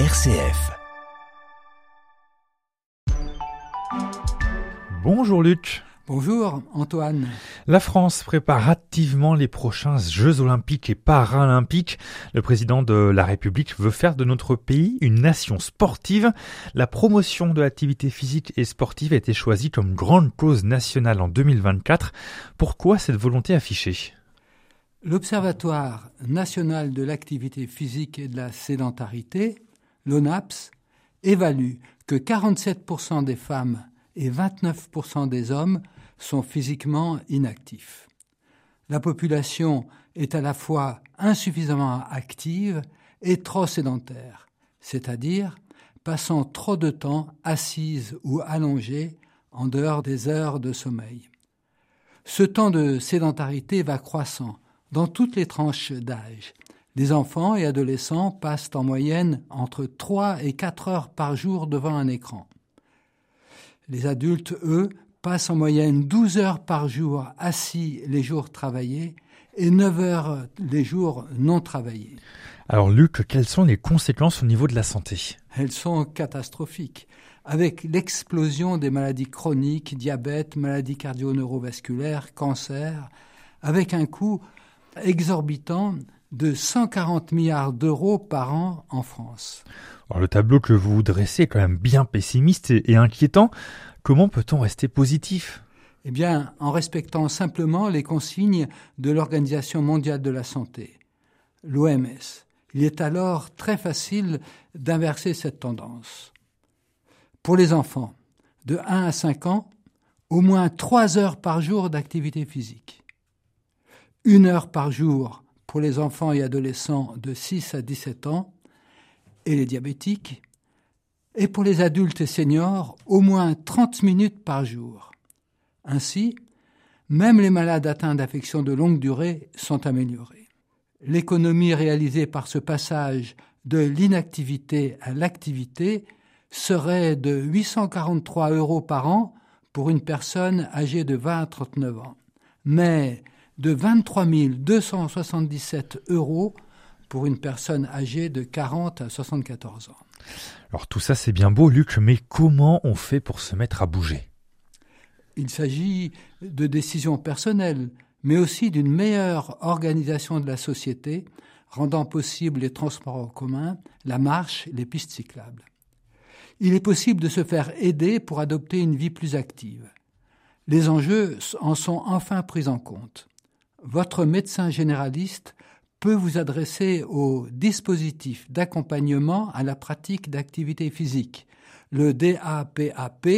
RCF. Bonjour Luc. Bonjour Antoine. La France prépare activement les prochains Jeux olympiques et paralympiques. Le président de la République veut faire de notre pays une nation sportive. La promotion de l'activité physique et sportive a été choisie comme grande cause nationale en 2024. Pourquoi cette volonté affichée? L'Observatoire national de l'activité physique et de la sédentarité, l'ONAPS, évalue que 47% des femmes et 29% des hommes sont physiquement inactifs. La population est à la fois insuffisamment active et trop sédentaire, c'est-à-dire passant trop de temps assise ou allongée en dehors des heures de sommeil. Ce temps de sédentarité va croissant dans toutes les tranches d'âge. Les enfants et adolescents passent en moyenne entre 3 et 4 heures par jour devant un écran. Les adultes, eux, passent en moyenne 12 heures par jour assis les jours travaillés et 9 heures les jours non travaillés. Alors Luc, quelles sont les conséquences au niveau de la santé? Elles sont catastrophiques. Avec l'explosion des maladies chroniques, diabète, maladies cardio-neurovasculaires, cancer, avec un coût exorbitant de 140 milliards d'euros par an en France. Alors, le tableau que vous dressez est quand même bien pessimiste et inquiétant. Comment peut-on rester positif? Eh bien, en respectant simplement les consignes de l'Organisation mondiale de la santé, l'OMS. Il est alors très facile d'inverser cette tendance. Pour les enfants, de 1 à 5 ans, au moins 3 heures par jour d'activité physique. Une heure par jour pour les enfants et adolescents de 6 à 17 ans et les diabétiques, et pour les adultes et seniors, au moins 30 minutes par jour. Ainsi, même les malades atteints d'affections de longue durée sont améliorés. L'économie réalisée par ce passage de l'inactivité à l'activité serait de 843 euros par an pour une personne âgée de 20 à 39 ans, mais de 23 277 euros pour une personne âgée de 40 à 74 ans. Alors tout ça c'est bien beau Luc, mais comment on fait pour se mettre à bouger? Il s'agit de décisions personnelles, mais aussi d'une meilleure organisation de la société, rendant possible les transports en commun, la marche, les pistes cyclables. Il est possible de se faire aider pour adopter une vie plus active. Les enjeux en sont enfin pris en compte. Votre médecin généraliste peut vous adresser au dispositif d'accompagnement à la pratique d'activité physique, le DAPAP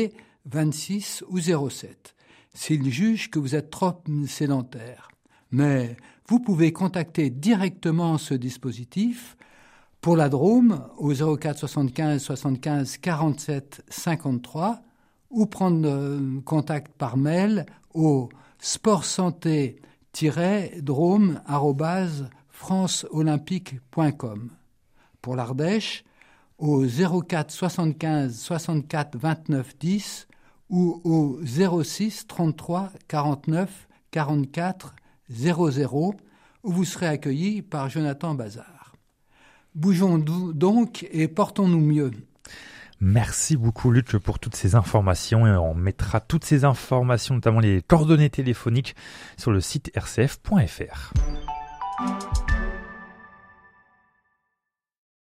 26 ou 07, s'il juge que vous êtes trop sédentaire. Mais vous pouvez contacter directement ce dispositif pour la Drôme au 04 75 75 47 53 ou prendre euh, contact par mail au sport santé drôme franceolympique.com. Pour l'Ardèche, au 04 75 64 29 10 ou au 06 33 49 44 00 où vous serez accueilli par Jonathan Bazar. Bougeons donc et portons-nous mieux. Merci beaucoup Luc pour toutes ces informations et on mettra toutes ces informations, notamment les coordonnées téléphoniques, sur le site rcf.fr.